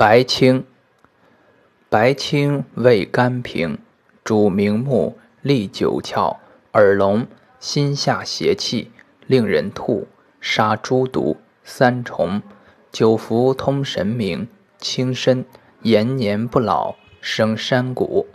白青，白青味甘平，主明目，利九窍，耳聋，心下邪气，令人吐，杀诸毒、三虫，久服通神明，轻身，延年不老，生山谷。